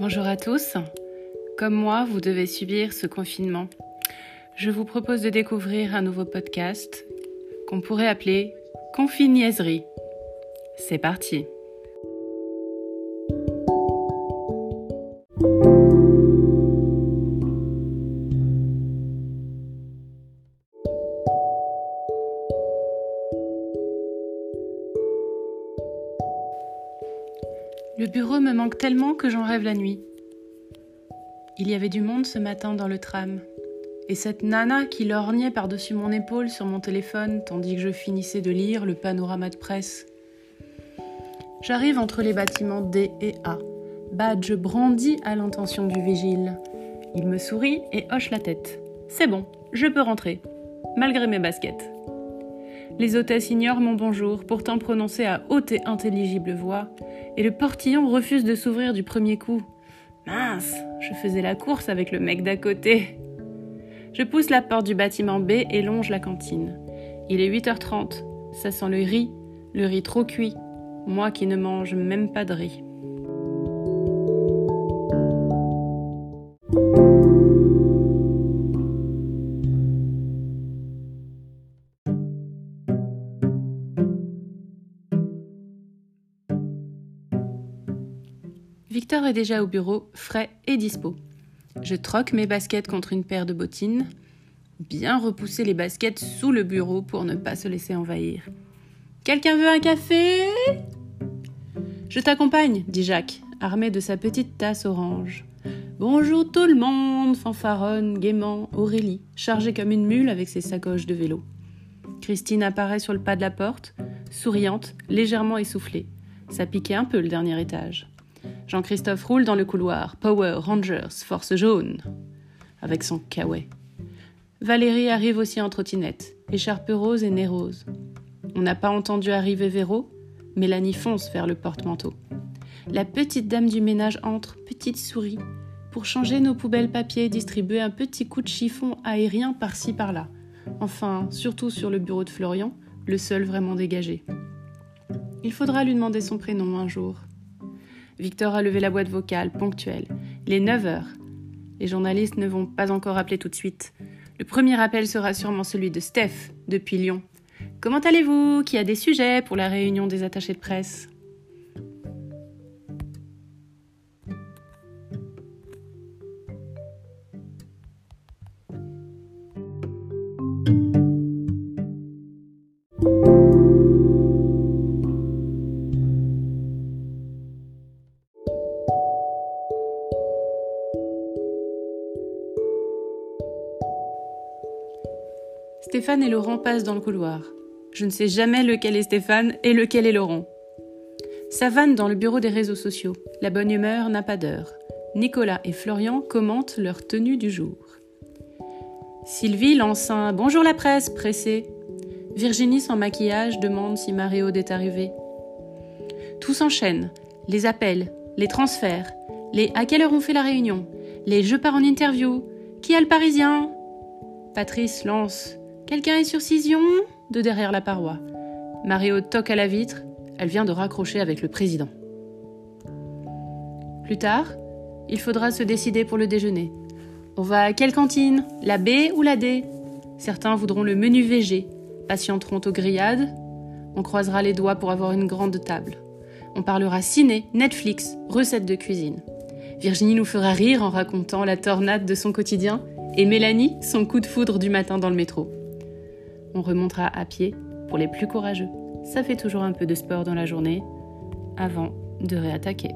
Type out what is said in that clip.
Bonjour à tous. Comme moi, vous devez subir ce confinement. Je vous propose de découvrir un nouveau podcast qu'on pourrait appeler Confiniaiserie. C'est parti. Le bureau me manque tellement que j'en rêve la nuit. Il y avait du monde ce matin dans le tram. Et cette nana qui lorgnait par-dessus mon épaule sur mon téléphone tandis que je finissais de lire le panorama de presse. J'arrive entre les bâtiments D et A. Badge brandi à l'intention du vigile. Il me sourit et hoche la tête. C'est bon, je peux rentrer, malgré mes baskets. Les hôtesses ignorent mon bonjour, pourtant prononcé à haute et intelligible voix, et le portillon refuse de s'ouvrir du premier coup. Mince, je faisais la course avec le mec d'à côté. Je pousse la porte du bâtiment B et longe la cantine. Il est 8h30, ça sent le riz, le riz trop cuit, moi qui ne mange même pas de riz. Victor est déjà au bureau, frais et dispo. Je troque mes baskets contre une paire de bottines. Bien repousser les baskets sous le bureau pour ne pas se laisser envahir. Quelqu'un veut un café? Je t'accompagne, dit Jacques, armé de sa petite tasse orange. Bonjour tout le monde, fanfaronne gaiement Aurélie, chargée comme une mule avec ses sacoches de vélo. Christine apparaît sur le pas de la porte, souriante, légèrement essoufflée. Ça piquait un peu le dernier étage. Jean-Christophe roule dans le couloir. Power Rangers, force jaune. Avec son caouet. Valérie arrive aussi en trottinette, écharpe rose et nez rose. On n'a pas entendu arriver Véro. Mélanie fonce vers le porte-manteau. La petite dame du ménage entre, petite souris, pour changer nos poubelles papier et distribuer un petit coup de chiffon aérien par-ci par-là. Enfin, surtout sur le bureau de Florian, le seul vraiment dégagé. Il faudra lui demander son prénom un jour. Victor a levé la boîte vocale, ponctuelle. Il est 9 heures. Les journalistes ne vont pas encore appeler tout de suite. Le premier appel sera sûrement celui de Steph, depuis Lyon. Comment allez-vous? Qui a des sujets pour la réunion des attachés de presse? Stéphane et Laurent passent dans le couloir. Je ne sais jamais lequel est Stéphane et lequel est Laurent. Savane dans le bureau des réseaux sociaux. La bonne humeur n'a pas d'heure. Nicolas et Florian commentent leur tenue du jour. Sylvie lance un Bonjour la presse, pressé. Virginie sans maquillage demande si Mario est arrivé. Tout s'enchaîne. Les appels, les transferts, les À quelle heure on fait la réunion, les Je pars en interview, qui a le parisien? Patrice lance Quelqu'un est sur Cision de derrière la paroi. Mario toque à la vitre. Elle vient de raccrocher avec le président. Plus tard, il faudra se décider pour le déjeuner. On va à quelle cantine? La B ou la D? Certains voudront le menu VG, patienteront aux grillades. On croisera les doigts pour avoir une grande table. On parlera ciné, Netflix, recettes de cuisine. Virginie nous fera rire en racontant la tornade de son quotidien et Mélanie son coup de foudre du matin dans le métro on remontera à pied pour les plus courageux. Ça fait toujours un peu de sport dans la journée avant de réattaquer.